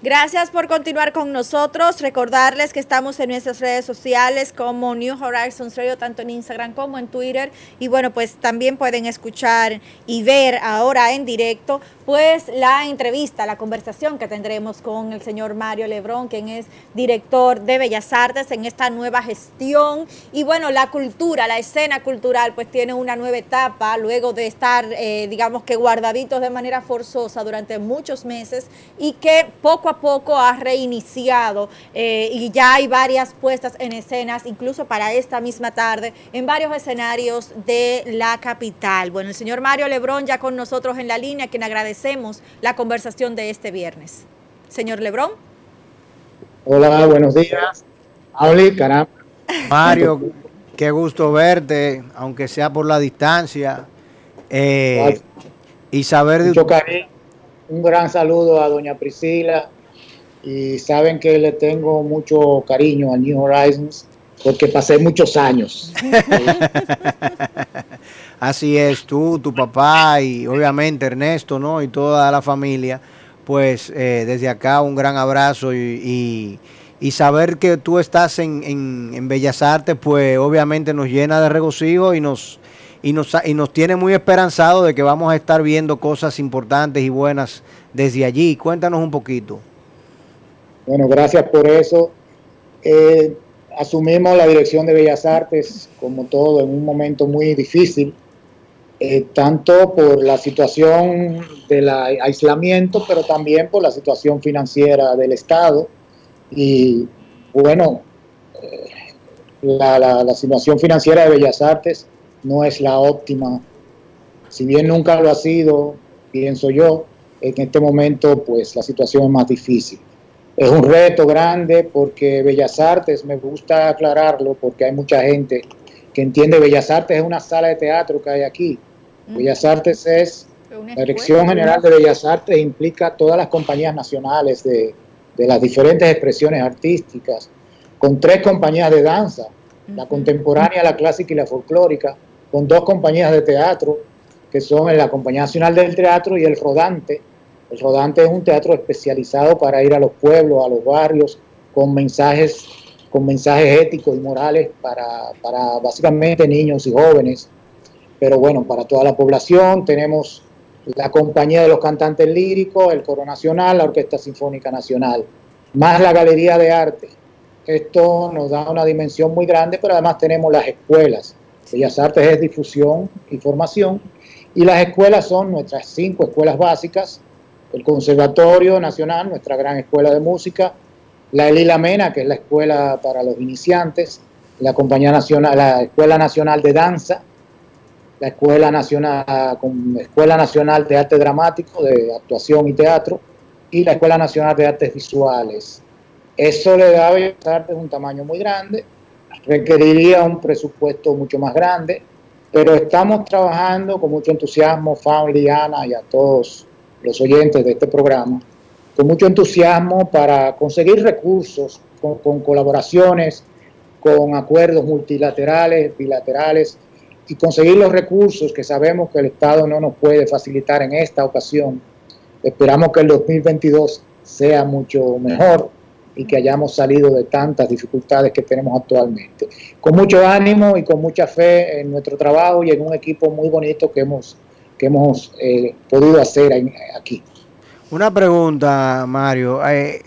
Gracias por continuar con nosotros. Recordarles que estamos en nuestras redes sociales como New Horizons Radio, tanto en Instagram como en Twitter. Y bueno, pues también pueden escuchar y ver ahora en directo pues la entrevista, la conversación que tendremos con el señor Mario Lebrón, quien es director de Bellas Artes en esta nueva gestión. Y bueno, la cultura, la escena cultural, pues tiene una nueva etapa luego de estar, eh, digamos que guardaditos de manera forzosa durante muchos meses y que poco a poco ha reiniciado eh, y ya hay varias puestas en escenas, incluso para esta misma tarde, en varios escenarios de la capital. Bueno, el señor Mario Lebrón ya con nosotros en la línea, quien agradece la conversación de este viernes. Señor Lebrón. Hola, buenos días. Auli, caramba. Mario, qué gusto verte, aunque sea por la distancia. Eh, y saber de... Mucho cariño. Un gran saludo a doña Priscila. Y saben que le tengo mucho cariño a New Horizons porque pasé muchos años. Así es, tú, tu papá y obviamente Ernesto, ¿no? Y toda la familia, pues eh, desde acá un gran abrazo y, saber que tú estás en, en, Bellas Artes, pues obviamente nos llena de regocijo y nos, y, nos, y nos tiene muy esperanzado de que vamos a estar viendo cosas importantes y buenas desde allí. Cuéntanos un poquito. Bueno, gracias por eso. Eh, asumimos la dirección de Bellas Artes, como todo, en un momento muy difícil eh, tanto por la situación del aislamiento, pero también por la situación financiera del Estado. Y bueno, eh, la, situación financiera de Bellas Artes no es la óptima. Si bien nunca lo ha sido, pienso yo, en este momento pues la situación es más difícil. Es un reto grande porque Bellas Artes, me gusta aclararlo porque hay mucha gente que entiende Bellas Artes es una sala de teatro que hay aquí. Bellas Artes es, la Dirección General de Bellas Artes implica todas las compañías nacionales de, las diferentes expresiones artísticas, con tres compañías de danza, la contemporánea, la clásica y la folclórica, con dos compañías de teatro, que son la Compañía Nacional del Teatro y el Rodante. El Rodante es un teatro especializado para ir a los pueblos, a los barrios, con mensajes, con mensajes éticos y morales para, para básicamente niños y jóvenes pero bueno, para toda la población tenemos la compañía de los cantantes líricos, el Coro Nacional, la Orquesta Sinfónica Nacional, más la Galería de Arte. Esto nos da una dimensión muy grande, pero además tenemos las escuelas. Bellas Artes es difusión y formación, y las escuelas son nuestras cinco escuelas básicas, el Conservatorio Nacional, nuestra gran escuela de música, la Elila Mena, que es la escuela para los iniciantes, la Compañía Nacional, la Escuela Nacional de Danza, la Escuela Nacional, Escuela Nacional de Arte Dramático, de Actuación y Teatro, y la Escuela Nacional de Artes Visuales. Eso le da a Bellas Artes un tamaño muy grande, requeriría un presupuesto mucho más grande, pero estamos trabajando con mucho entusiasmo, Faun, Ana y a todos los oyentes de este programa, con mucho entusiasmo para conseguir recursos, con colaboraciones, con acuerdos multilaterales, bilaterales, y conseguir los recursos que sabemos que el Estado no nos puede facilitar en esta ocasión. Esperamos que el 2022 sea mucho mejor y que hayamos salido de tantas dificultades que tenemos actualmente. Con mucho ánimo y con mucha fe en nuestro trabajo y en un equipo muy bonito que hemos, que hemos eh, podido hacer aquí. Una pregunta, Mario. Eh,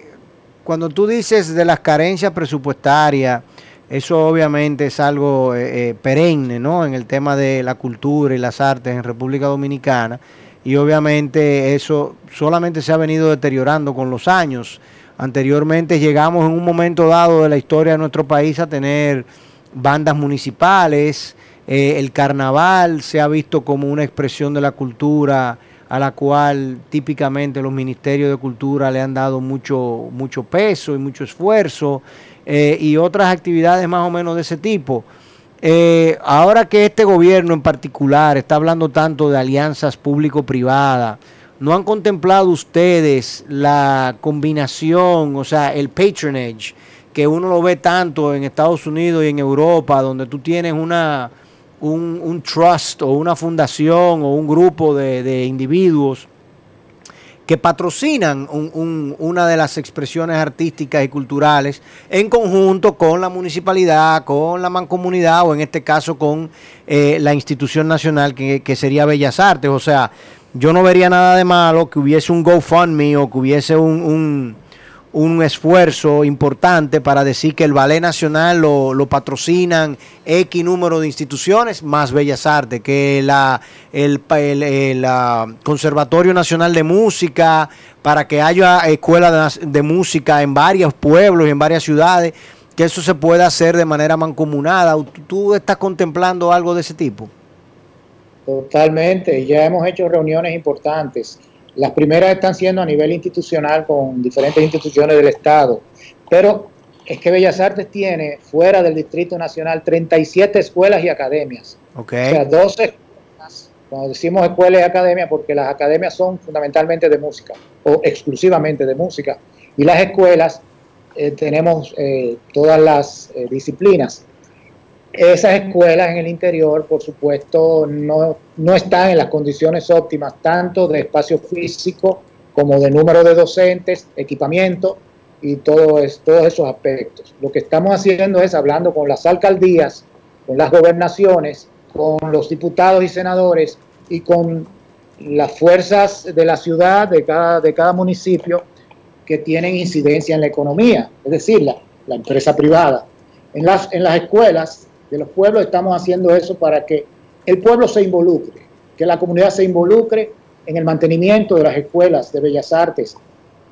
cuando tú dices de las carencias presupuestarias, eso obviamente es algo eh, eh, perenne, ¿no? En el tema de la cultura y las artes en República Dominicana. Y obviamente eso solamente se ha venido deteriorando con los años. Anteriormente llegamos en un momento dado de la historia de nuestro país a tener bandas municipales. Eh, el carnaval se ha visto como una expresión de la cultura a la cual típicamente los ministerios de cultura le han dado mucho, mucho peso y mucho esfuerzo, eh, y otras actividades más o menos de ese tipo. Eh, ahora que este gobierno en particular está hablando tanto de alianzas público-privadas, ¿no han contemplado ustedes la combinación, o sea, el patronage, que uno lo ve tanto en Estados Unidos y en Europa, donde tú tienes una, un, trust o una fundación o un grupo de, individuos que patrocinan una de las expresiones artísticas y culturales en conjunto con la municipalidad, con la mancomunidad o en este caso con eh, la institución nacional que, que sería Bellas Artes. O sea, yo no vería nada de malo que hubiese un GoFundMe o que hubiese un, un, esfuerzo importante para decir que el Ballet Nacional lo, lo, patrocinan X número de instituciones más Bellas Artes, que la, el, el, Conservatorio Nacional de Música, para que haya escuelas de, de música en varios pueblos y en varias ciudades, que eso se pueda hacer de manera mancomunada. ¿Tú estás contemplando algo de ese tipo? Totalmente, ya hemos hecho reuniones importantes. Las primeras están siendo a nivel institucional con diferentes instituciones del Estado, pero es que Bellas Artes tiene fuera del Distrito Nacional 37 escuelas y academias. Okay. O sea, 12 cuando decimos escuelas y academias, porque las academias son fundamentalmente de música o exclusivamente de música, y las escuelas eh, tenemos eh, todas las eh, disciplinas. Esas escuelas en el interior, por supuesto, no, no están en las condiciones óptimas, tanto de espacio físico como de número de docentes, equipamiento y todo todos esos aspectos. Lo que estamos haciendo es hablando con las alcaldías, con las gobernaciones, con los diputados y senadores y con las fuerzas de la ciudad, de cada, de cada municipio, que tienen incidencia en la economía, es decir, la, la empresa privada. En las, en las escuelas de los pueblos estamos haciendo eso para que el pueblo se involucre, que la comunidad se involucre en el mantenimiento de las escuelas de bellas artes.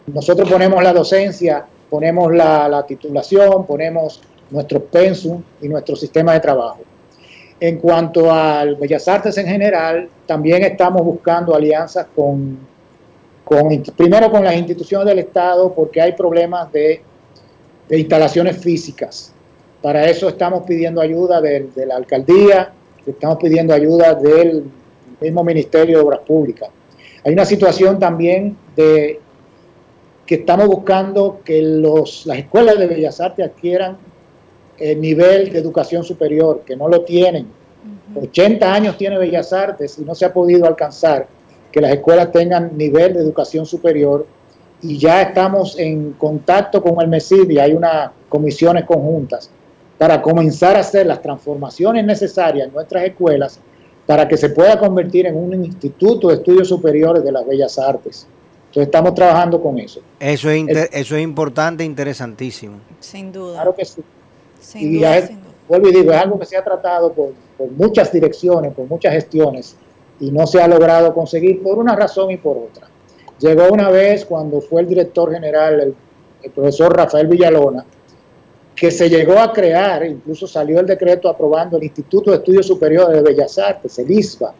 Nosotros ponemos la docencia, ponemos la, titulación, ponemos nuestro pensum y nuestro sistema de trabajo. En cuanto a Bellas Artes en general, también estamos buscando alianzas con, primero con las instituciones del Estado, porque hay problemas de instalaciones físicas. Para eso estamos pidiendo ayuda de, la alcaldía, estamos pidiendo ayuda del mismo Ministerio de Obras Públicas. Hay una situación también de que estamos buscando que los, las escuelas de Bellas Artes adquieran el nivel de educación superior, que no lo tienen. 80 años tiene Bellas Artes y no se ha podido alcanzar que las escuelas tengan nivel de educación superior y ya estamos en contacto con el MESID y hay unas comisiones conjuntas para comenzar a hacer las transformaciones necesarias en nuestras escuelas para que se pueda convertir en un instituto de estudios superiores de las bellas artes. Entonces estamos trabajando con eso. Eso es, eso es importante e interesantísimo. Sin duda. Claro que sí. Sin y duda, Vuelvo y digo, es algo que se ha tratado por, por muchas direcciones, por muchas gestiones, y no se ha logrado conseguir por una razón y por otra. Llegó una vez cuando fue el director general, el, el profesor Rafael Villalona, que se llegó a crear, incluso salió el decreto aprobando el Instituto de Estudios Superiores de Bellas Artes, el ISBA,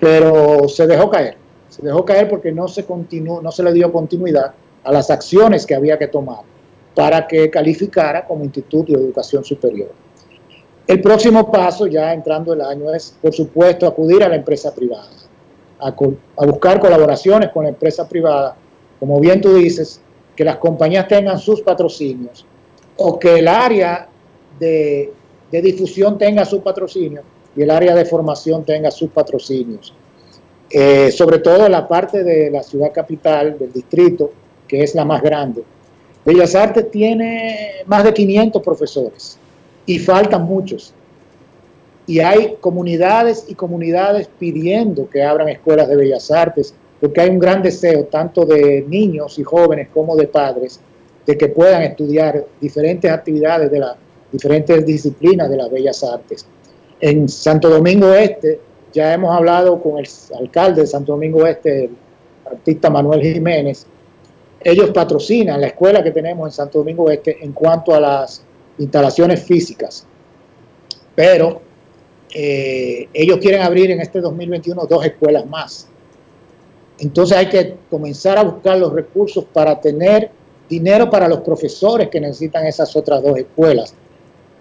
pero se dejó caer, se dejó caer porque no se, continuó, no se le dio continuidad a las acciones que había que tomar para que calificara como Instituto de Educación Superior. El próximo paso, ya entrando el año, es, por supuesto, acudir a la empresa privada, a, a buscar colaboraciones con la empresa privada, como bien tú dices, que las compañías tengan sus patrocinios o que el área de, difusión tenga su patrocinio y el área de formación tenga sus patrocinios. Eh, sobre todo la parte de la ciudad capital, del distrito, que es la más grande. Bellas Artes tiene más de 500 profesores y faltan muchos. Y hay comunidades y comunidades pidiendo que abran escuelas de bellas artes, porque hay un gran deseo tanto de niños y jóvenes como de padres de que puedan estudiar diferentes actividades de las diferentes disciplinas de las bellas artes. En Santo Domingo Este ya hemos hablado con el alcalde de Santo Domingo Este, el artista Manuel Jiménez. Ellos patrocinan la escuela que tenemos en Santo Domingo Este en cuanto a las instalaciones físicas. Pero eh, ellos quieren abrir en este 2021 dos escuelas más. Entonces hay que comenzar a buscar los recursos para tener dinero para los profesores que necesitan esas otras dos escuelas,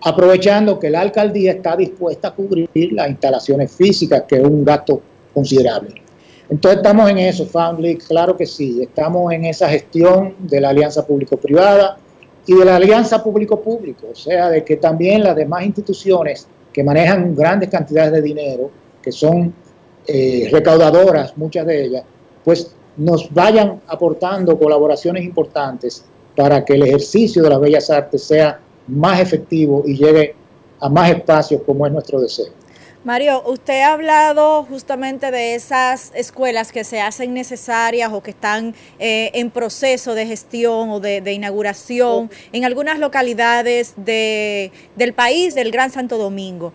aprovechando que la alcaldía está dispuesta a cubrir las instalaciones físicas, que es un gasto considerable. Entonces estamos en eso, Family, claro que sí, estamos en esa gestión de la alianza público-privada y de la alianza público-público, o sea, de que también las demás instituciones que manejan grandes cantidades de dinero, que son eh, recaudadoras, muchas de ellas, pues nos vayan aportando colaboraciones importantes para que el ejercicio de las bellas artes sea más efectivo y llegue a más espacios como es nuestro deseo. Mario, usted ha hablado justamente de esas escuelas que se hacen necesarias o que están eh, en proceso de gestión o de, de inauguración en algunas localidades de, del país, del Gran Santo Domingo.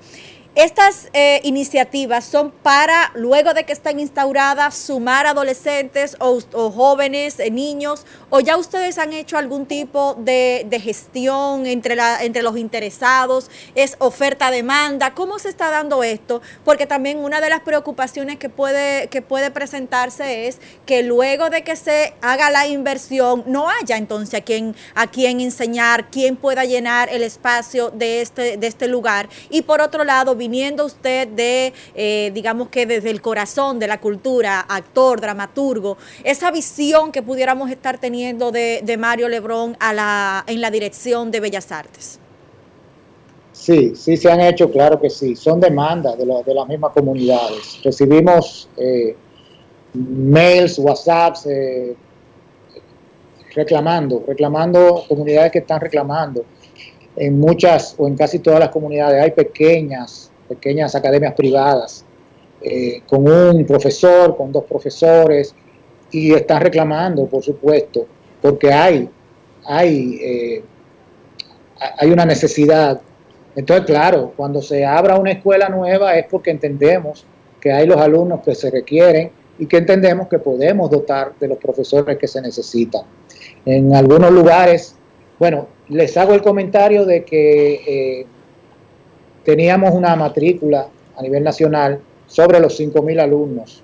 Estas eh, iniciativas son para, luego de que estén instauradas, sumar adolescentes o, jóvenes, eh, niños, o ya ustedes han hecho algún tipo de, gestión entre, entre los interesados, es oferta-demanda, ¿cómo se está dando esto? Porque también una de las preocupaciones que puede, que puede presentarse es que luego de que se haga la inversión, no haya entonces a quien, a quien enseñar, quién pueda llenar el espacio de este, de este lugar. Y por otro lado, viniendo usted de, eh, digamos que desde el corazón de la cultura, actor, dramaturgo, esa visión que pudiéramos estar teniendo de, Mario Lebrón a la, en la dirección de Bellas Artes? Sí, sí se han hecho, claro que sí. Son demandas de, las mismas comunidades. Recibimos eh, mails, WhatsApps, eh, reclamando, reclamando, comunidades que están reclamando. En muchas o en casi todas las comunidades hay pequeñas pequeñas academias privadas, eh, con un profesor, con dos profesores, y están reclamando, por supuesto, porque hay, hay, eh, hay una necesidad. Entonces, claro, cuando se abra una escuela nueva es porque entendemos que hay los alumnos que se requieren y que entendemos que podemos dotar de los profesores que se necesitan. En algunos lugares, bueno, les hago el comentario de que eh, teníamos una matrícula a nivel nacional sobre los 5.000 alumnos.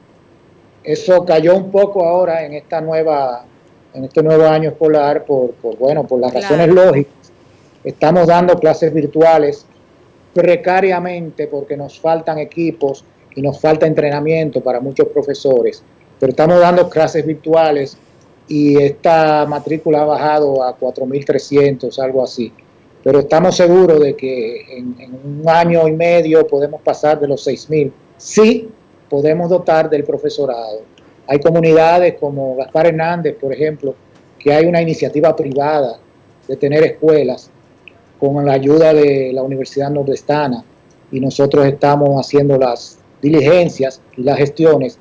Eso cayó un poco ahora en esta nueva en este nuevo año escolar por, bueno, por las razones lógicas. Estamos dando clases virtuales precariamente porque nos faltan equipos y nos falta entrenamiento para muchos profesores, pero estamos dando clases virtuales y esta matrícula ha bajado a 4.300, algo así pero estamos seguros de que en, un año y medio podemos pasar de los 6.000. Sí, podemos dotar del profesorado. Hay comunidades como Gaspar Hernández, por ejemplo, que hay una iniciativa privada de tener escuelas con la ayuda de la Universidad Nordestana y nosotros estamos haciendo las diligencias y las gestiones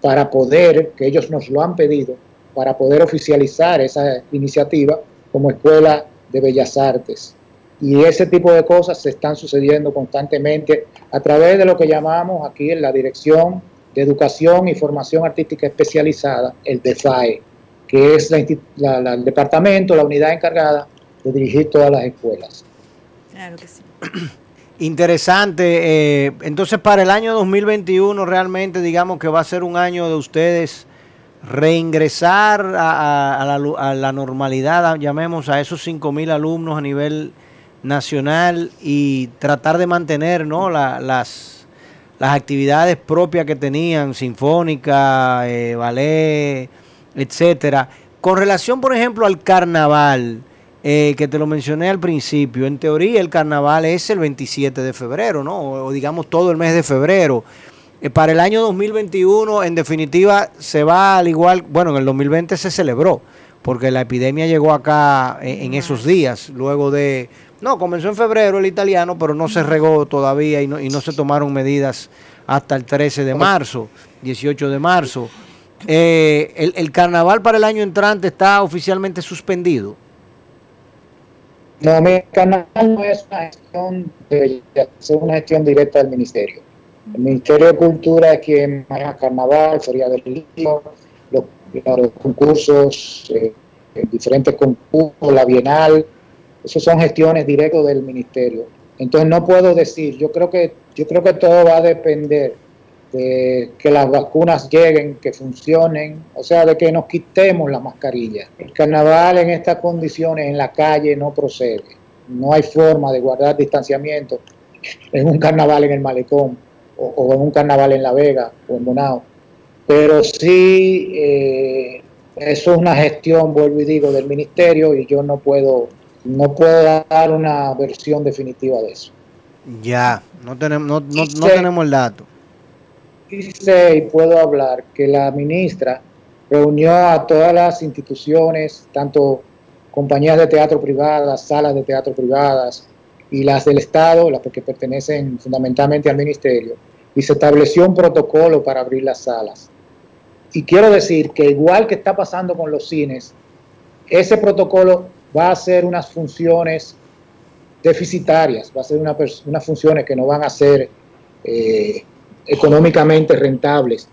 para poder, que ellos nos lo han pedido, para poder oficializar esa iniciativa como escuela de bellas artes. Y ese tipo de cosas se están sucediendo constantemente a través de lo que llamamos aquí en la Dirección de Educación y Formación Artística Especializada, el DEFAE, que es el departamento, la unidad encargada de dirigir todas las escuelas. Claro que sí. Interesante. Eh, entonces, para el año 2021 realmente digamos que va a ser un año de ustedes reingresar a, la, a la, normalidad, llamemos a esos 5.000 alumnos a nivel nacional y tratar de mantener ¿no? las, las actividades propias que tenían, sinfónica, eh, ballet, etcétera. Con relación, por ejemplo, al carnaval, eh, que te lo mencioné al principio, en teoría el carnaval es el 27 de febrero, ¿no? O, digamos todo el mes de febrero. Eh, para el año 2021, en definitiva, se va al igual, bueno, en el 2020 se celebró, porque la epidemia llegó acá en esos días, luego de no, comenzó en febrero el italiano, pero no se regó todavía y no, y no se tomaron medidas hasta el 13 de marzo, 18 de marzo. Eh, el, carnaval para el año entrante está oficialmente suspendido. No, mi carnaval no es una gestión, es una gestión directa del ministerio. El Ministerio de Cultura es quien maneja carnaval, Feria del Libro, los, concursos, eh, diferentes concursos, la Bienal, esas son gestiones directas del ministerio. Entonces no puedo decir, yo creo que yo creo que todo va a depender de que las vacunas lleguen, que funcionen, o sea, de que nos quitemos la mascarilla. El carnaval en estas condiciones en la calle no procede. No hay forma de guardar distanciamiento en un carnaval en el malecón o, en un carnaval en La Vega o en Bonao. Pero sí, eh, eso es una gestión, vuelvo y digo, del ministerio y yo no puedo, no puedo dar una versión definitiva de eso. Ya, no tenemos, no, no tenemos el dato sé y puedo hablar que la ministra reunió a todas las instituciones, tanto compañías de teatro privadas, salas de teatro privadas y las del Estado, las que pertenecen fundamentalmente al ministerio, y se estableció un protocolo para abrir las salas. Y quiero decir que igual que está pasando con los cines, ese protocolo va a ser unas funciones deficitarias, va a ser unas funciones que no van a ser eh, económicamente rentables,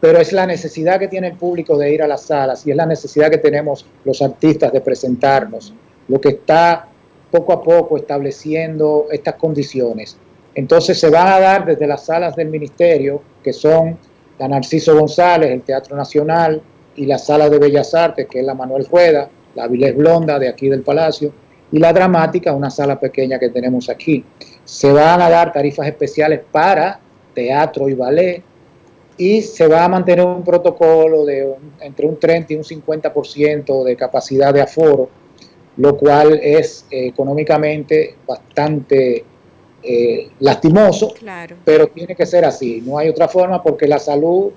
pero es la necesidad que tiene el público de ir a las salas y es la necesidad que tenemos los artistas de presentarnos, lo que está poco a poco estableciendo estas condiciones. Entonces se van a dar desde las salas del ministerio, que son la Narciso González, el Teatro Nacional y la Sala de Bellas Artes, que es la Manuel Rueda, la Vilés Blonda de aquí del Palacio, y la Dramática, una sala pequeña que tenemos aquí. Se van a dar tarifas especiales para teatro y ballet, y se va a mantener un protocolo de entre un 30 y un 50% de capacidad de aforo, lo cual es eh, económicamente bastante eh, lastimoso, pero tiene que ser así, no hay otra forma porque la salud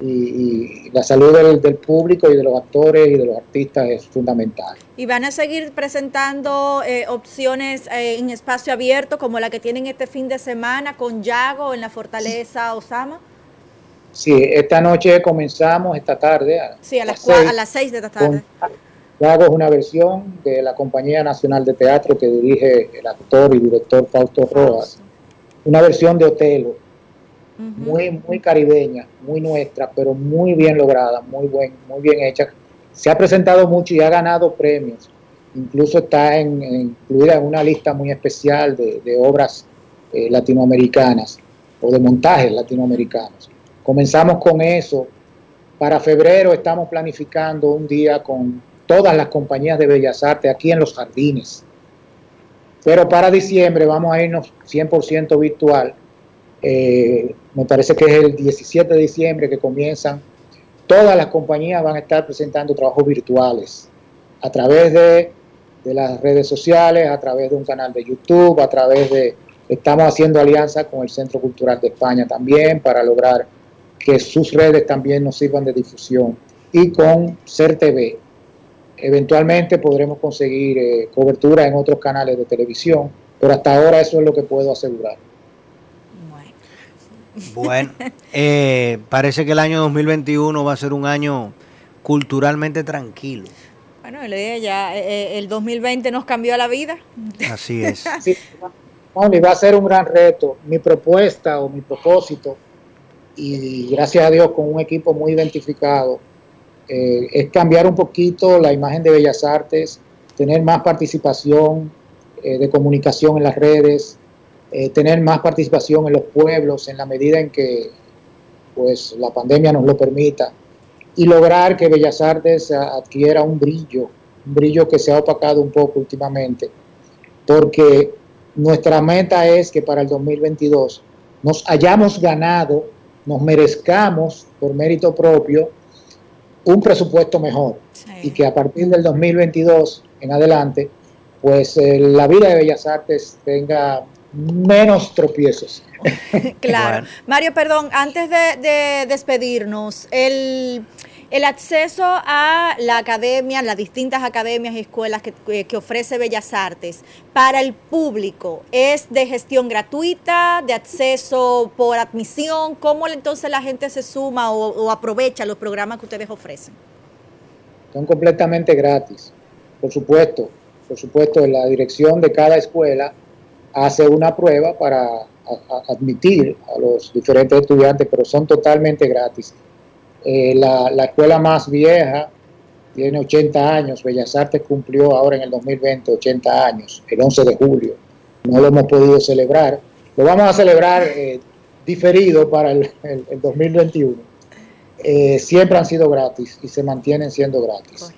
y, la salud del, público y de los actores y de los artistas es fundamental. ¿Y van a seguir presentando eh, opciones eh, en espacio abierto como la que tienen este fin de semana con Yago en la Fortaleza Osama? Sí, esta noche comenzamos, esta tarde. A, sí, a las, seis, a las de esta tarde. Yago es una versión de la Compañía Nacional de Teatro que dirige el actor y director Fausto Rojas. Una versión de Otelo muy, muy caribeña, muy nuestra, pero muy bien lograda, muy, buen, muy bien hecha. Se ha presentado mucho y ha ganado premios. Incluso está en, incluida en una lista muy especial de, obras eh, latinoamericanas o de montajes latinoamericanos. Comenzamos con eso. Para febrero estamos planificando un día con todas las compañías de Bellas Artes aquí en los jardines. Pero para diciembre vamos a irnos 100% virtual eh, me parece que es el 17 de diciembre que comienzan. Todas las compañías van a estar presentando trabajos virtuales a través de, las redes sociales, a través de un canal de YouTube, a través de... Estamos haciendo alianza con el Centro Cultural de España también para lograr que sus redes también nos sirvan de difusión. Y con CERTV, eventualmente podremos conseguir eh, cobertura en otros canales de televisión, pero hasta ahora eso es lo que puedo asegurar. Bueno, eh, parece que el año 2021 va a ser un año culturalmente tranquilo. Bueno, le dije ya, eh, eh, el 2020 nos cambió la vida. Así es. Sí, va a ser un gran reto. Mi propuesta o mi propósito, y gracias a Dios con un equipo muy identificado, es cambiar un poquito la imagen de Bellas Artes, tener más participación de comunicación en las redes, eh, tener más participación en los pueblos en la medida en que pues la pandemia nos lo permita y lograr que Bellas Artes adquiera un brillo, un brillo que se ha opacado un poco últimamente, porque nuestra meta es que para el 2022 nos hayamos ganado, nos merezcamos por mérito propio un presupuesto mejor. Y que a partir del 2022 en adelante, pues eh, la vida de Bellas Artes tenga menos tropiezos. claro. Mario, perdón, antes de, despedirnos, el, acceso a la academia, las distintas academias y escuelas que, que, ofrece Bellas Artes para el público, ¿es de gestión gratuita, de acceso por admisión? ¿Cómo entonces la gente se suma o, o aprovecha los programas que ustedes ofrecen? Son completamente gratis, por supuesto. Por supuesto, en la dirección de cada escuela hace una prueba para admitir a los diferentes estudiantes, pero son totalmente gratis. Eh, la, escuela más vieja tiene 80 años, Bellas Artes cumplió ahora en el 2020 80 años, el 11 de julio. No lo hemos podido celebrar. Lo vamos a celebrar eh, diferido para el, 2021, eh, siempre han sido gratis y se mantienen siendo gratis.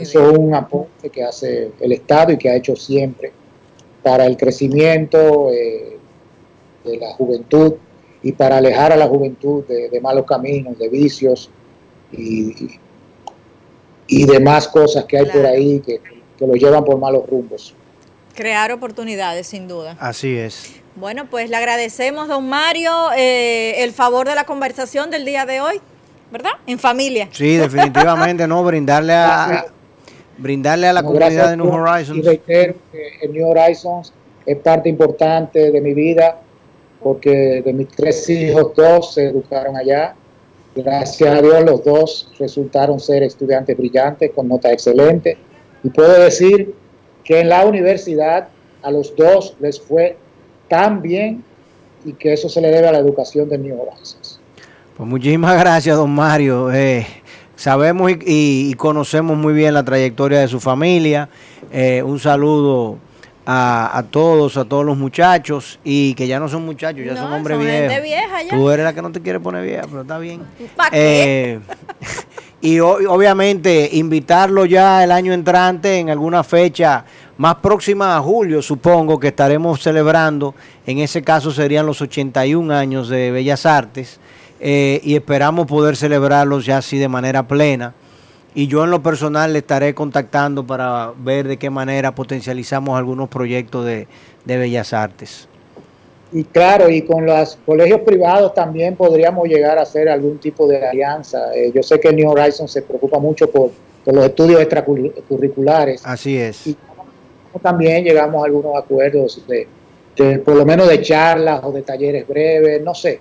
Eso es un aporte que hace el Estado y que ha hecho siempre para el crecimiento eh, de la juventud y para alejar a la juventud de, malos caminos, de vicios y, y, demás cosas que hay por ahí que, que lo llevan por malos rumbos. Crear oportunidades, sin duda. Así es. Bueno, pues le agradecemos, don Mario, eh, el favor de la conversación del día de hoy, ¿verdad? En familia. Sí, definitivamente, ¿no? Brindarle a, brindarle a la comunidad de New Horizons. Y reitero que New Horizons es parte importante de mi vida, porque de mis tres hijos, dos se educaron allá. Gracias a Dios, los dos resultaron ser estudiantes brillantes con notas excelentes. Y puedo decir que en la universidad a los dos les fue tan bien y que eso se le debe a la educación de New Horizons. Pues muchísimas gracias, don Mario. Eh, sabemos y, conocemos muy bien la trayectoria de su familia. Eh, un saludo a, todos, a todos los muchachos y que ya no son muchachos, ya son hombres viejos. Vieja Tú eres la que no te quiere poner vieja, pero está bien. Eh, y obviamente invitarlo ya el año entrante en alguna fecha más próxima a julio, supongo que estaremos celebrando, en ese caso serían los 81 años de Bellas Artes, eh, y esperamos poder celebrarlos ya así de manera plena. Y yo en lo personal le estaré contactando para ver de qué manera potencializamos algunos proyectos de, Bellas Artes. Y claro, y con los colegios privados también podríamos llegar a hacer algún tipo de alianza. Eh, yo sé que New Horizons se preocupa mucho por, los estudios extracurriculares. Así es también llegamos a algunos acuerdos de, por lo menos de charlas o de talleres breves, no sé.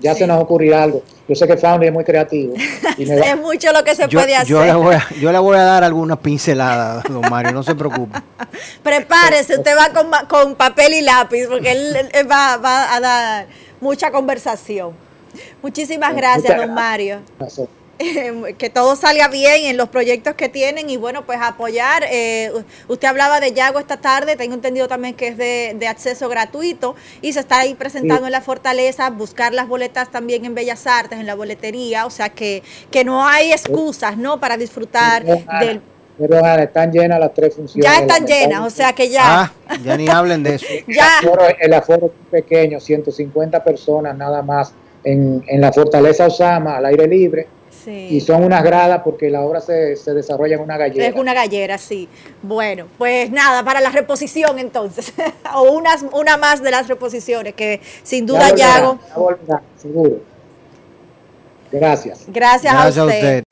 Ya se nos ocurrirá algo. Yo sé que Foundry es muy creativo. Y es mucho lo que se puede hacer. Yo le, voy a, yo le voy a dar algunas pinceladas, don Mario, no se preocupe. Prepárese, usted va con, con papel y lápiz, porque él, va, va, a dar mucha conversación. Muchísimas gracias, don Mario. que todo salga bien en los proyectos que tienen y bueno, pues apoyar. Eh, usted hablaba de Yago esta tarde, tengo entendido también que es de, acceso gratuito y se está ahí presentando en la fortaleza, buscar las boletas también en Bellas Artes, en la boletería, o sea que, que no hay excusas, ¿no? Para disfrutar del... Pero están llenas las tres funciones. Ya están llenas, o sea que ya. Ah, ya ni hablen de eso. ya. El aforo, es pequeño, 150 personas nada más en, en la Fortaleza Osama, al aire libre y son unas gradas porque la obra se, se, desarrolla en una gallera. Es una gallera, sí. Bueno, pues nada, para la reposición entonces, o unas, una más de las reposiciones que sin duda ya, hago. seguro. Gracias. Gracias, a usted.